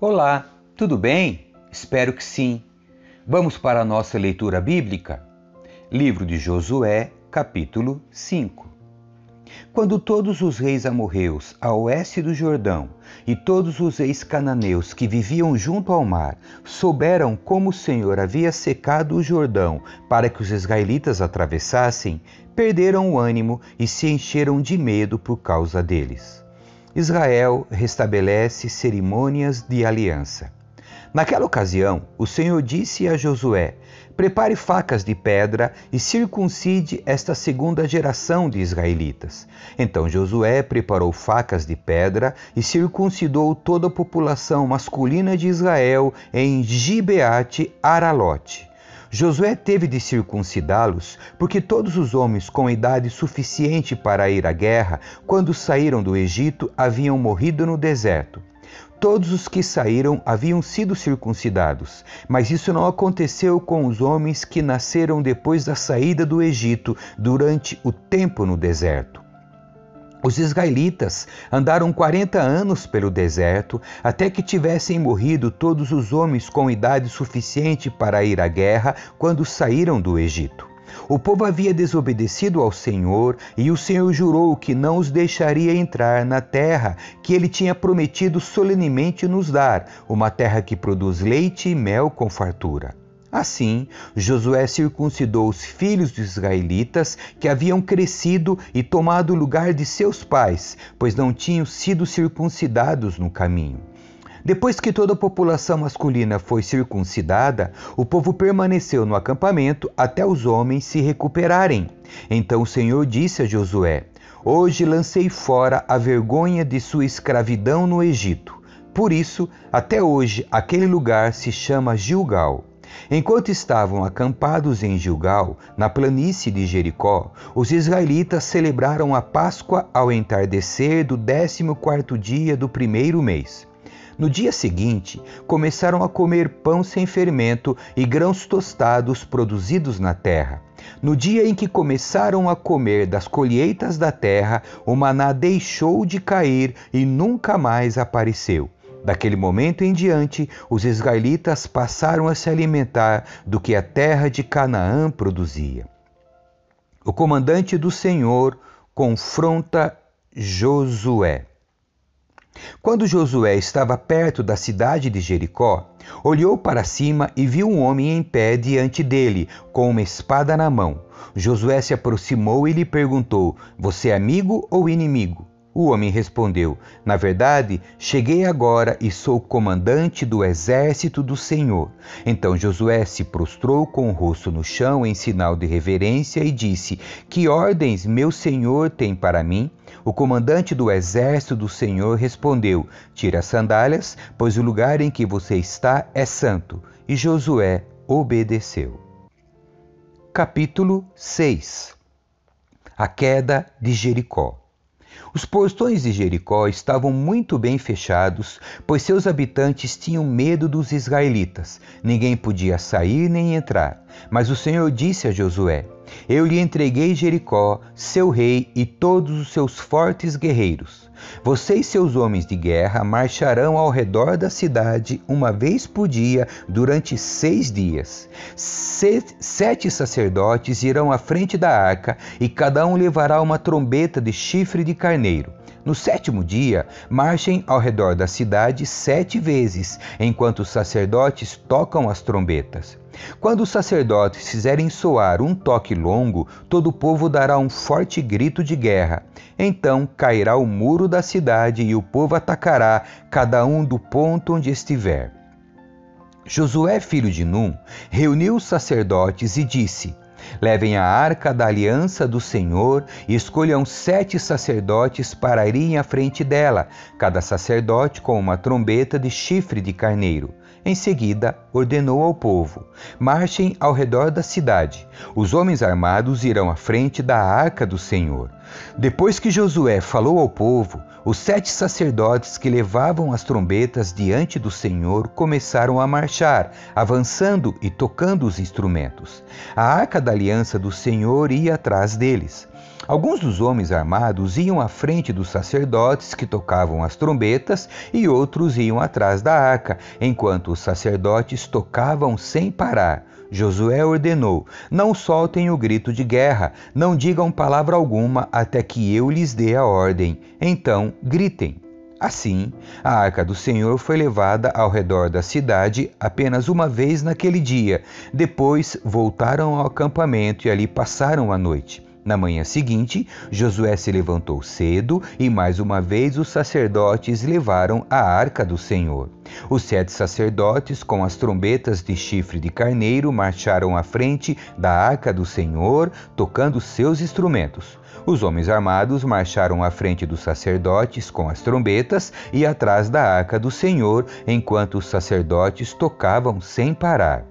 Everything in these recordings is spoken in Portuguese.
Olá, tudo bem? Espero que sim. Vamos para a nossa leitura bíblica? Livro de Josué, capítulo 5. Quando todos os reis amorreus a oeste do Jordão e todos os reis cananeus que viviam junto ao mar souberam como o Senhor havia secado o Jordão para que os israelitas atravessassem, perderam o ânimo e se encheram de medo por causa deles. Israel restabelece cerimônias de aliança. Naquela ocasião, o Senhor disse a Josué: Prepare facas de pedra e circuncide esta segunda geração de israelitas. Então Josué preparou facas de pedra e circuncidou toda a população masculina de Israel em Gibeate Aralote. Josué teve de circuncidá-los, porque todos os homens com idade suficiente para ir à guerra, quando saíram do Egito, haviam morrido no deserto. Todos os que saíram haviam sido circuncidados, mas isso não aconteceu com os homens que nasceram depois da saída do Egito durante o tempo no deserto. Os israelitas andaram 40 anos pelo deserto até que tivessem morrido todos os homens com idade suficiente para ir à guerra quando saíram do Egito. O povo havia desobedecido ao Senhor e o Senhor jurou que não os deixaria entrar na terra que ele tinha prometido solenemente nos dar, uma terra que produz leite e mel com fartura. Assim, Josué circuncidou os filhos dos israelitas que haviam crescido e tomado o lugar de seus pais, pois não tinham sido circuncidados no caminho. Depois que toda a população masculina foi circuncidada, o povo permaneceu no acampamento até os homens se recuperarem. Então o Senhor disse a Josué: Hoje lancei fora a vergonha de sua escravidão no Egito. Por isso, até hoje, aquele lugar se chama Gilgal. Enquanto estavam acampados em Gilgal, na planície de Jericó, os israelitas celebraram a Páscoa ao entardecer do décimo quarto dia do primeiro mês. No dia seguinte, começaram a comer pão sem fermento e grãos tostados produzidos na terra. No dia em que começaram a comer das colheitas da terra, o maná deixou de cair e nunca mais apareceu. Daquele momento em diante, os israelitas passaram a se alimentar do que a terra de Canaã produzia. O comandante do Senhor confronta Josué. Quando Josué estava perto da cidade de Jericó, olhou para cima e viu um homem em pé diante dele, com uma espada na mão. Josué se aproximou e lhe perguntou: Você é amigo ou inimigo? O homem respondeu: Na verdade, cheguei agora e sou comandante do exército do Senhor. Então Josué se prostrou com o rosto no chão em sinal de reverência e disse: Que ordens meu senhor tem para mim? O comandante do exército do Senhor respondeu: Tire as sandálias, pois o lugar em que você está é santo. E Josué obedeceu. Capítulo 6 A queda de Jericó. Os portões de Jericó estavam muito bem fechados, pois seus habitantes tinham medo dos israelitas. Ninguém podia sair nem entrar. Mas o Senhor disse a Josué: Eu lhe entreguei Jericó, seu rei e todos os seus fortes guerreiros. Você e seus homens de guerra marcharão ao redor da cidade uma vez por dia durante seis dias. Sete sacerdotes irão à frente da arca e cada um levará uma trombeta de chifre de carneiro. No sétimo dia, marchem ao redor da cidade sete vezes, enquanto os sacerdotes tocam as trombetas. Quando os sacerdotes fizerem soar um toque longo, todo o povo dará um forte grito de guerra. Então cairá o muro da cidade e o povo atacará, cada um do ponto onde estiver. Josué, filho de Num, reuniu os sacerdotes e disse: Levem a arca da aliança do Senhor e escolham sete sacerdotes para irem à frente dela, cada sacerdote com uma trombeta de chifre de carneiro. Em seguida, ordenou ao povo: Marchem ao redor da cidade. Os homens armados irão à frente da arca do Senhor. Depois que Josué falou ao povo, os sete sacerdotes que levavam as trombetas diante do Senhor começaram a marchar, avançando e tocando os instrumentos. A arca da aliança do Senhor ia atrás deles. Alguns dos homens armados iam à frente dos sacerdotes que tocavam as trombetas e outros iam atrás da arca, enquanto os sacerdotes tocavam sem parar. Josué ordenou: Não soltem o grito de guerra, não digam palavra alguma até que eu lhes dê a ordem. Então gritem. Assim, a arca do Senhor foi levada ao redor da cidade apenas uma vez naquele dia. Depois voltaram ao acampamento e ali passaram a noite. Na manhã seguinte, Josué se levantou cedo e mais uma vez os sacerdotes levaram a arca do Senhor. Os sete sacerdotes, com as trombetas de chifre de carneiro, marcharam à frente da arca do Senhor, tocando seus instrumentos. Os homens armados marcharam à frente dos sacerdotes com as trombetas e atrás da arca do Senhor, enquanto os sacerdotes tocavam sem parar.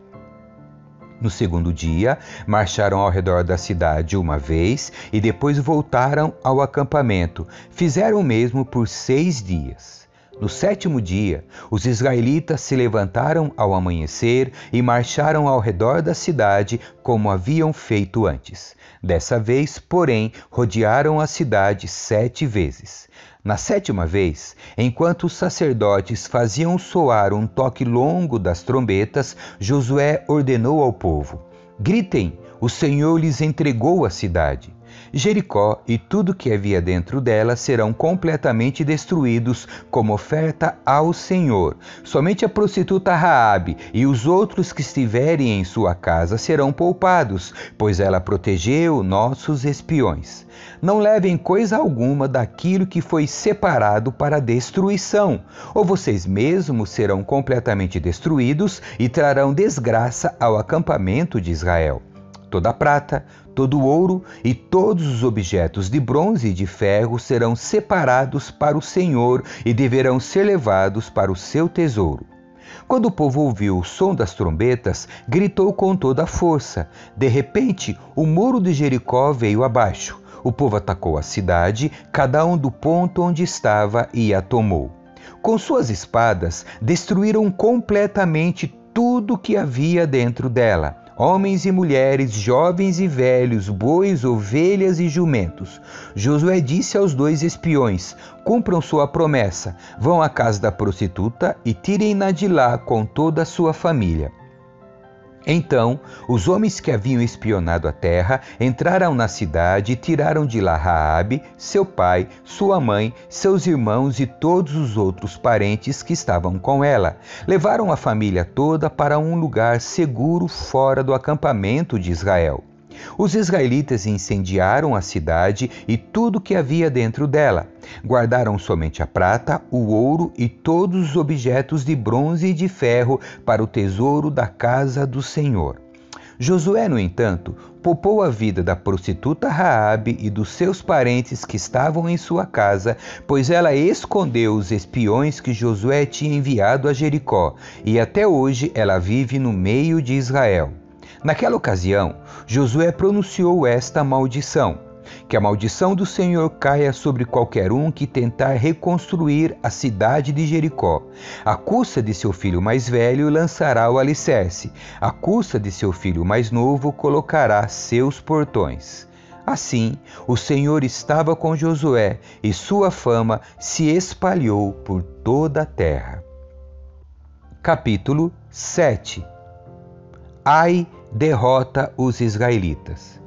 No segundo dia, marcharam ao redor da cidade uma vez e depois voltaram ao acampamento. Fizeram o mesmo por seis dias. No sétimo dia, os israelitas se levantaram ao amanhecer e marcharam ao redor da cidade como haviam feito antes. Dessa vez, porém, rodearam a cidade sete vezes. Na sétima vez, enquanto os sacerdotes faziam soar um toque longo das trombetas, Josué ordenou ao povo: Gritem, o Senhor lhes entregou a cidade. Jericó e tudo que havia dentro dela serão completamente destruídos como oferta ao Senhor. Somente a prostituta Raabe e os outros que estiverem em sua casa serão poupados, pois ela protegeu nossos espiões. Não levem coisa alguma daquilo que foi separado para destruição, ou vocês mesmos serão completamente destruídos e trarão desgraça ao acampamento de Israel. Toda a prata, todo o ouro e todos os objetos de bronze e de ferro serão separados para o Senhor e deverão ser levados para o seu tesouro. Quando o povo ouviu o som das trombetas, gritou com toda a força. De repente, o muro de Jericó veio abaixo. O povo atacou a cidade, cada um do ponto onde estava, e a tomou. Com suas espadas, destruíram completamente tudo que havia dentro dela homens e mulheres, jovens e velhos, bois, ovelhas e jumentos. Josué disse aos dois espiões: Cumpram sua promessa, vão à casa da prostituta e tirem-na de lá com toda a sua família. Então, os homens que haviam espionado a terra entraram na cidade e tiraram de lá Raabe, seu pai, sua mãe, seus irmãos e todos os outros parentes que estavam com ela. Levaram a família toda para um lugar seguro fora do acampamento de Israel. Os israelitas incendiaram a cidade e tudo que havia dentro dela. Guardaram somente a prata, o ouro e todos os objetos de bronze e de ferro para o tesouro da casa do Senhor. Josué, no entanto, poupou a vida da prostituta Raabe e dos seus parentes que estavam em sua casa, pois ela escondeu os espiões que Josué tinha enviado a Jericó, e até hoje ela vive no meio de Israel. Naquela ocasião, Josué pronunciou esta maldição: que a maldição do Senhor caia sobre qualquer um que tentar reconstruir a cidade de Jericó. A custa de seu filho mais velho lançará o alicerce, a custa de seu filho mais novo colocará seus portões. Assim, o Senhor estava com Josué e sua fama se espalhou por toda a terra. Capítulo 7 Ai derrota os israelitas.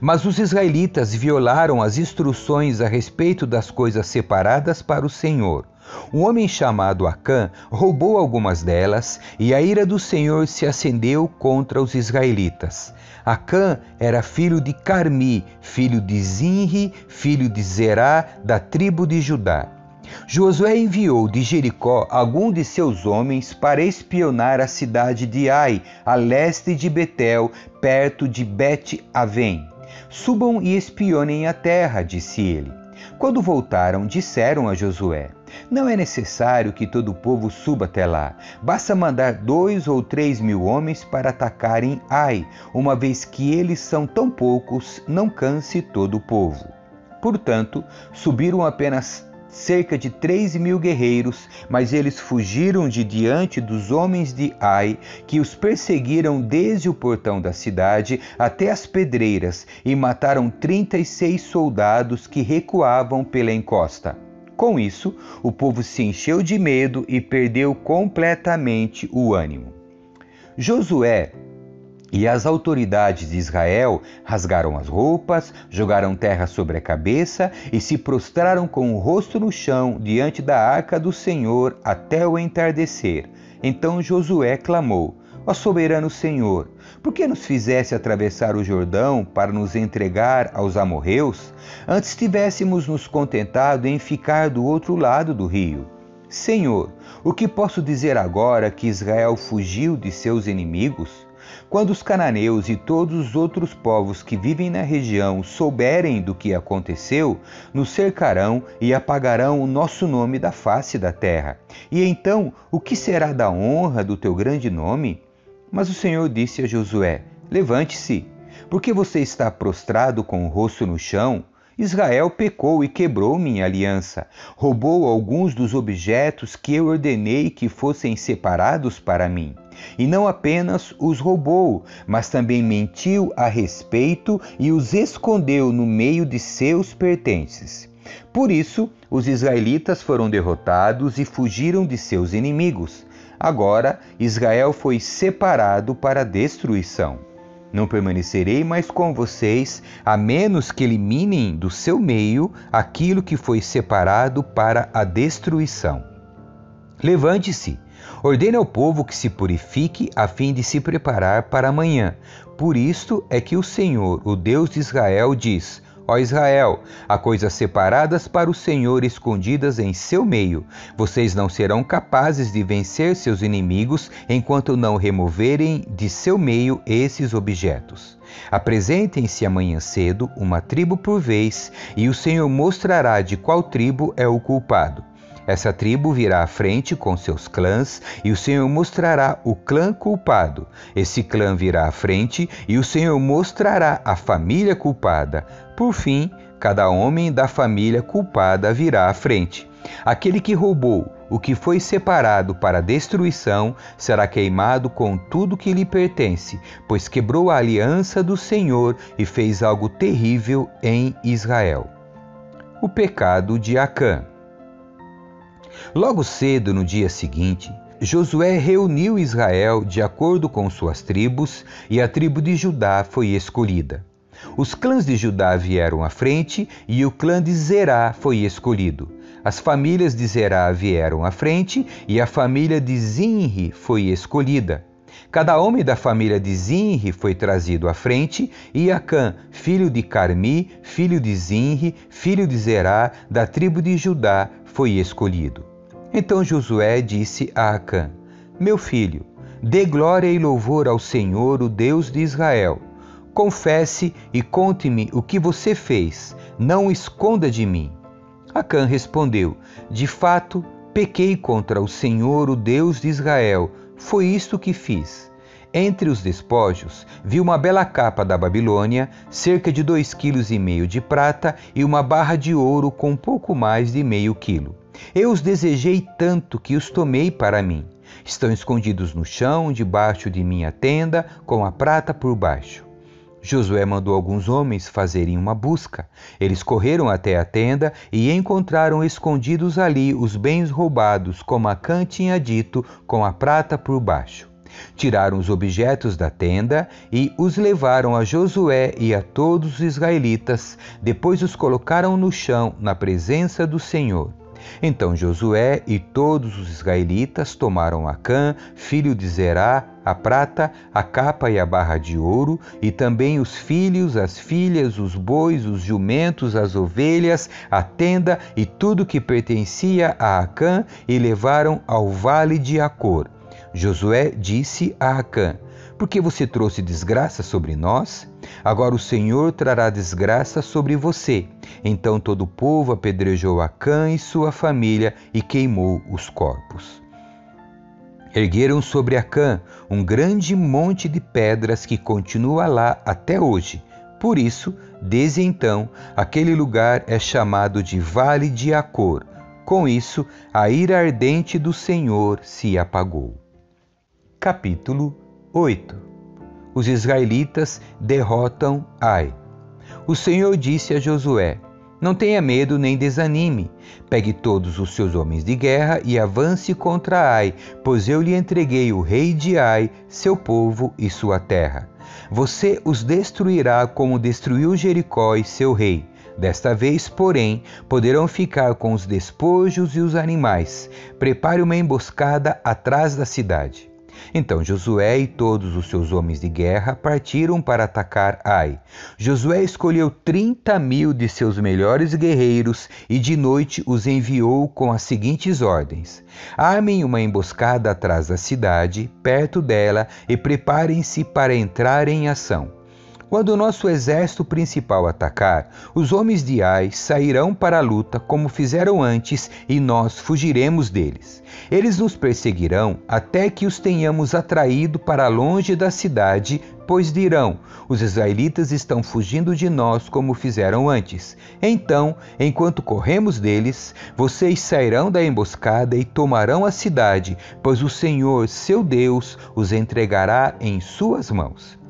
Mas os israelitas violaram as instruções a respeito das coisas separadas para o Senhor. Um homem chamado Acã roubou algumas delas e a ira do Senhor se acendeu contra os israelitas. Acã era filho de Carmi, filho de Zinri, filho de Zerá, da tribo de Judá. Josué enviou de Jericó algum de seus homens para espionar a cidade de Ai, a leste de Betel, perto de Bet-Avém. Subam e espionem a terra, disse ele. Quando voltaram, disseram a Josué: Não é necessário que todo o povo suba até lá. Basta mandar dois ou três mil homens para atacarem Ai, uma vez que eles são tão poucos, não canse todo o povo. Portanto, subiram apenas cerca de três mil guerreiros, mas eles fugiram de diante dos homens de Ai, que os perseguiram desde o portão da cidade até as pedreiras e mataram trinta e seis soldados que recuavam pela encosta. Com isso, o povo se encheu de medo e perdeu completamente o ânimo. Josué e as autoridades de Israel rasgaram as roupas, jogaram terra sobre a cabeça e se prostraram com o rosto no chão diante da arca do Senhor até o entardecer. Então Josué clamou: Ó soberano Senhor, por que nos fizesse atravessar o Jordão para nos entregar aos amorreus? Antes tivéssemos nos contentado em ficar do outro lado do rio. Senhor, o que posso dizer agora que Israel fugiu de seus inimigos? Quando os cananeus e todos os outros povos que vivem na região souberem do que aconteceu, nos cercarão e apagarão o nosso nome da face da terra. E então, o que será da honra do teu grande nome? Mas o Senhor disse a Josué: Levante-se, porque você está prostrado com o rosto no chão. Israel pecou e quebrou minha aliança, roubou alguns dos objetos que eu ordenei que fossem separados para mim. E não apenas os roubou, mas também mentiu a respeito e os escondeu no meio de seus pertences. Por isso, os israelitas foram derrotados e fugiram de seus inimigos. Agora, Israel foi separado para a destruição. Não permanecerei mais com vocês, a menos que eliminem do seu meio aquilo que foi separado para a destruição. Levante-se, ordene ao povo que se purifique a fim de se preparar para amanhã. Por isto é que o Senhor, o Deus de Israel, diz: Ó Israel, há coisas separadas para o Senhor escondidas em seu meio. Vocês não serão capazes de vencer seus inimigos enquanto não removerem de seu meio esses objetos. Apresentem-se amanhã cedo, uma tribo por vez, e o Senhor mostrará de qual tribo é o culpado. Essa tribo virá à frente com seus clãs, e o Senhor mostrará o clã culpado. Esse clã virá à frente, e o Senhor mostrará a família culpada. Por fim, cada homem da família culpada virá à frente. Aquele que roubou o que foi separado para destruição será queimado com tudo que lhe pertence, pois quebrou a aliança do Senhor e fez algo terrível em Israel. O pecado de Acã. Logo cedo no dia seguinte, Josué reuniu Israel de acordo com suas tribos e a tribo de Judá foi escolhida. Os clãs de Judá vieram à frente e o clã de Zerá foi escolhido. As famílias de Zerá vieram à frente e a família de Zinri foi escolhida. Cada homem da família de Zinri foi trazido à frente, e Acã, filho de Carmi, filho de Zinri, filho de Zerá, da tribo de Judá, foi escolhido. Então Josué disse a Acã: Meu filho, dê glória e louvor ao Senhor, o Deus de Israel. Confesse e conte-me o que você fez, não esconda de mim. Acã respondeu: De fato, pequei contra o Senhor, o Deus de Israel. Foi isto que fiz. Entre os despojos, vi uma bela capa da Babilônia, cerca de dois quilos e meio de prata e uma barra de ouro com pouco mais de meio quilo. Eu os desejei tanto que os tomei para mim. Estão escondidos no chão, debaixo de minha tenda, com a prata por baixo. Josué mandou alguns homens fazerem uma busca. Eles correram até a tenda e encontraram escondidos ali os bens roubados, como Acã tinha dito, com a prata por baixo. Tiraram os objetos da tenda e os levaram a Josué e a todos os israelitas, depois os colocaram no chão, na presença do Senhor. Então Josué e todos os israelitas tomaram Acã, filho de Zerá, a prata, a capa e a barra de ouro, e também os filhos, as filhas, os bois, os jumentos, as ovelhas, a tenda e tudo que pertencia a Acã, e levaram ao vale de Acor. Josué disse a Acã: Por que você trouxe desgraça sobre nós? Agora o Senhor trará desgraça sobre você. Então todo o povo apedrejou Acã e sua família e queimou os corpos. Ergueram sobre Acã um grande monte de pedras que continua lá até hoje. Por isso, desde então, aquele lugar é chamado de Vale de Acor. Com isso, a ira ardente do Senhor se apagou. Capítulo 8 Os israelitas derrotam Ai. O Senhor disse a Josué: Não tenha medo nem desanime. Pegue todos os seus homens de guerra e avance contra Ai, pois eu lhe entreguei o rei de Ai, seu povo e sua terra. Você os destruirá como destruiu Jericó e seu rei. Desta vez, porém, poderão ficar com os despojos e os animais. Prepare uma emboscada atrás da cidade. Então Josué e todos os seus homens de guerra partiram para atacar Ai. Josué escolheu trinta mil de seus melhores guerreiros e de noite os enviou com as seguintes ordens: Armem uma emboscada atrás da cidade, perto dela, e preparem-se para entrar em ação. Quando o nosso exército principal atacar, os homens de Ai sairão para a luta como fizeram antes e nós fugiremos deles. Eles nos perseguirão até que os tenhamos atraído para longe da cidade, pois dirão: os israelitas estão fugindo de nós como fizeram antes. Então, enquanto corremos deles, vocês sairão da emboscada e tomarão a cidade, pois o Senhor, seu Deus, os entregará em suas mãos.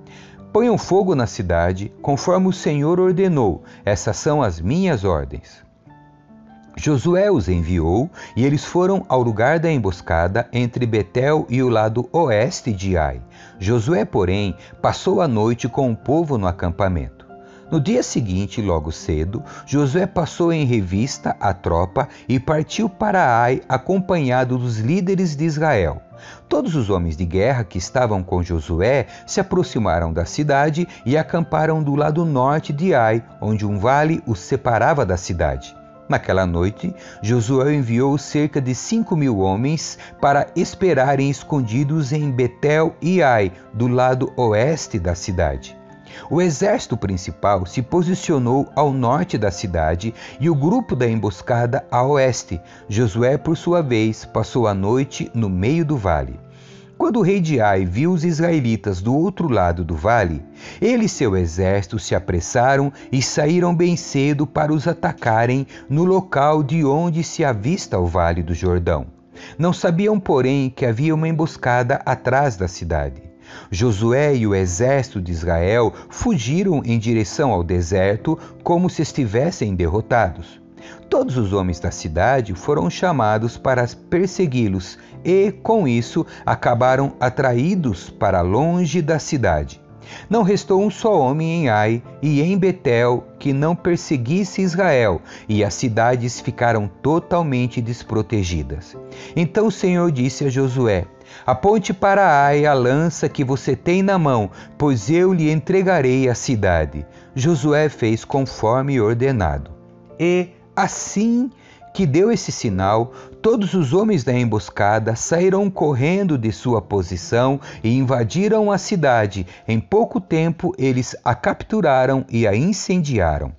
Ponham fogo na cidade, conforme o Senhor ordenou. Essas são as minhas ordens. Josué os enviou e eles foram ao lugar da emboscada entre Betel e o lado oeste de Ai. Josué, porém, passou a noite com o povo no acampamento. No dia seguinte, logo cedo, Josué passou em revista a tropa e partiu para Ai acompanhado dos líderes de Israel. Todos os homens de guerra que estavam com Josué se aproximaram da cidade e acamparam do lado norte de Ai, onde um vale os separava da cidade. Naquela noite, Josué enviou cerca de cinco mil homens para esperarem escondidos em Betel e Ai, do lado oeste da cidade. O exército principal se posicionou ao norte da cidade e o grupo da emboscada a oeste. Josué, por sua vez, passou a noite no meio do vale. Quando o rei de Ai viu os israelitas do outro lado do vale, ele e seu exército se apressaram e saíram bem cedo para os atacarem no local de onde se avista o vale do Jordão. Não sabiam, porém, que havia uma emboscada atrás da cidade. Josué e o exército de Israel fugiram em direção ao deserto como se estivessem derrotados. Todos os homens da cidade foram chamados para persegui-los e, com isso, acabaram atraídos para longe da cidade. Não restou um só homem em Ai e em Betel que não perseguisse Israel, e as cidades ficaram totalmente desprotegidas. Então o Senhor disse a Josué: Aponte para Ai a lança que você tem na mão, pois eu lhe entregarei a cidade. Josué fez conforme ordenado. E assim que deu esse sinal, todos os homens da emboscada saíram correndo de sua posição e invadiram a cidade. Em pouco tempo, eles a capturaram e a incendiaram.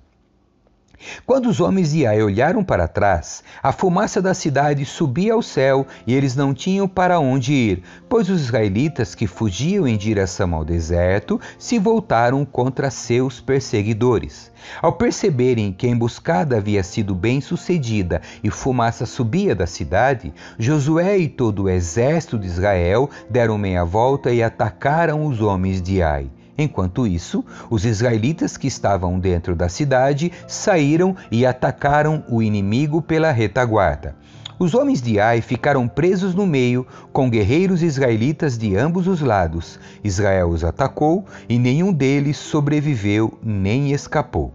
Quando os homens de Ai olharam para trás, a fumaça da cidade subia ao céu e eles não tinham para onde ir, pois os israelitas que fugiam em direção ao deserto se voltaram contra seus perseguidores. Ao perceberem que a emboscada havia sido bem sucedida e fumaça subia da cidade, Josué e todo o exército de Israel deram meia volta e atacaram os homens de Ai. Enquanto isso, os israelitas que estavam dentro da cidade saíram e atacaram o inimigo pela retaguarda. Os homens de Ai ficaram presos no meio, com guerreiros israelitas de ambos os lados. Israel os atacou e nenhum deles sobreviveu nem escapou.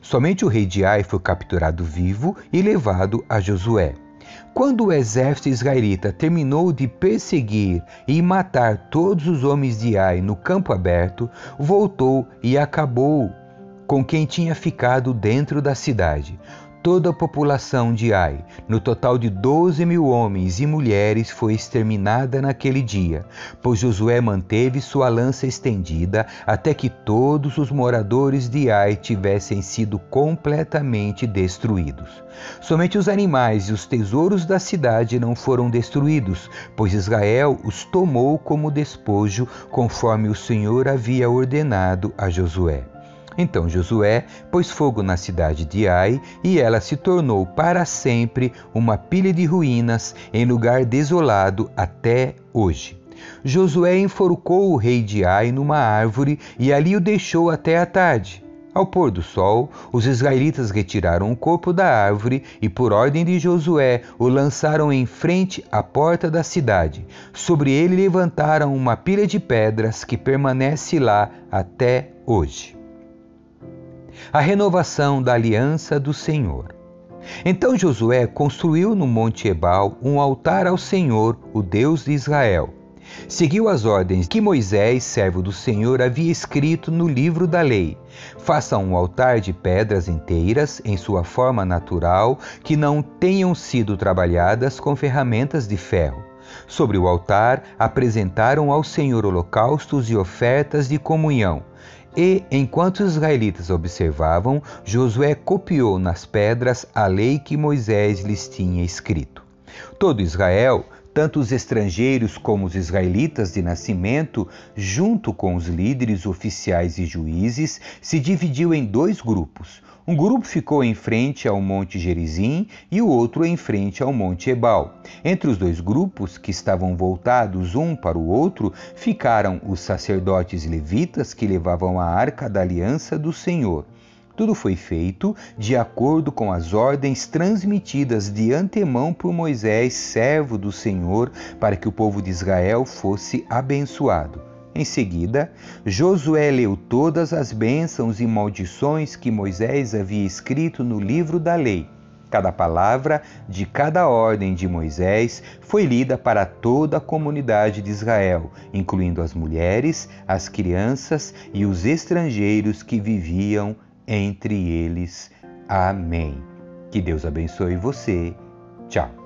Somente o rei de Ai foi capturado vivo e levado a Josué. Quando o exército israelita terminou de perseguir e matar todos os homens de Ai no campo aberto, voltou e acabou com quem tinha ficado dentro da cidade toda a população de Ai, no total de doze mil homens e mulheres, foi exterminada naquele dia, pois Josué manteve sua lança estendida até que todos os moradores de Ai tivessem sido completamente destruídos. Somente os animais e os tesouros da cidade não foram destruídos, pois Israel os tomou como despojo, conforme o Senhor havia ordenado a Josué. Então Josué pôs fogo na cidade de Ai, e ela se tornou para sempre uma pilha de ruínas em lugar desolado até hoje. Josué enforcou o rei de Ai numa árvore e ali o deixou até a tarde. Ao pôr do sol, os israelitas retiraram o corpo da árvore e, por ordem de Josué, o lançaram em frente à porta da cidade. Sobre ele levantaram uma pilha de pedras que permanece lá até hoje. A renovação da aliança do Senhor. Então Josué construiu no Monte Ebal um altar ao Senhor, o Deus de Israel. Seguiu as ordens que Moisés, servo do Senhor, havia escrito no livro da lei. Faça um altar de pedras inteiras, em sua forma natural, que não tenham sido trabalhadas com ferramentas de ferro. Sobre o altar apresentaram ao Senhor holocaustos e ofertas de comunhão. E, enquanto os israelitas observavam, Josué copiou nas pedras a lei que Moisés lhes tinha escrito. Todo Israel tanto os estrangeiros como os israelitas de nascimento, junto com os líderes oficiais e juízes, se dividiu em dois grupos. Um grupo ficou em frente ao Monte Gerizim e o outro em frente ao Monte Ebal. Entre os dois grupos, que estavam voltados um para o outro, ficaram os sacerdotes levitas que levavam a arca da aliança do Senhor. Tudo foi feito de acordo com as ordens transmitidas de antemão por Moisés, servo do Senhor, para que o povo de Israel fosse abençoado. Em seguida, Josué leu todas as bênçãos e maldições que Moisés havia escrito no livro da lei. Cada palavra de cada ordem de Moisés foi lida para toda a comunidade de Israel, incluindo as mulheres, as crianças e os estrangeiros que viviam entre eles. Amém. Que Deus abençoe você. Tchau.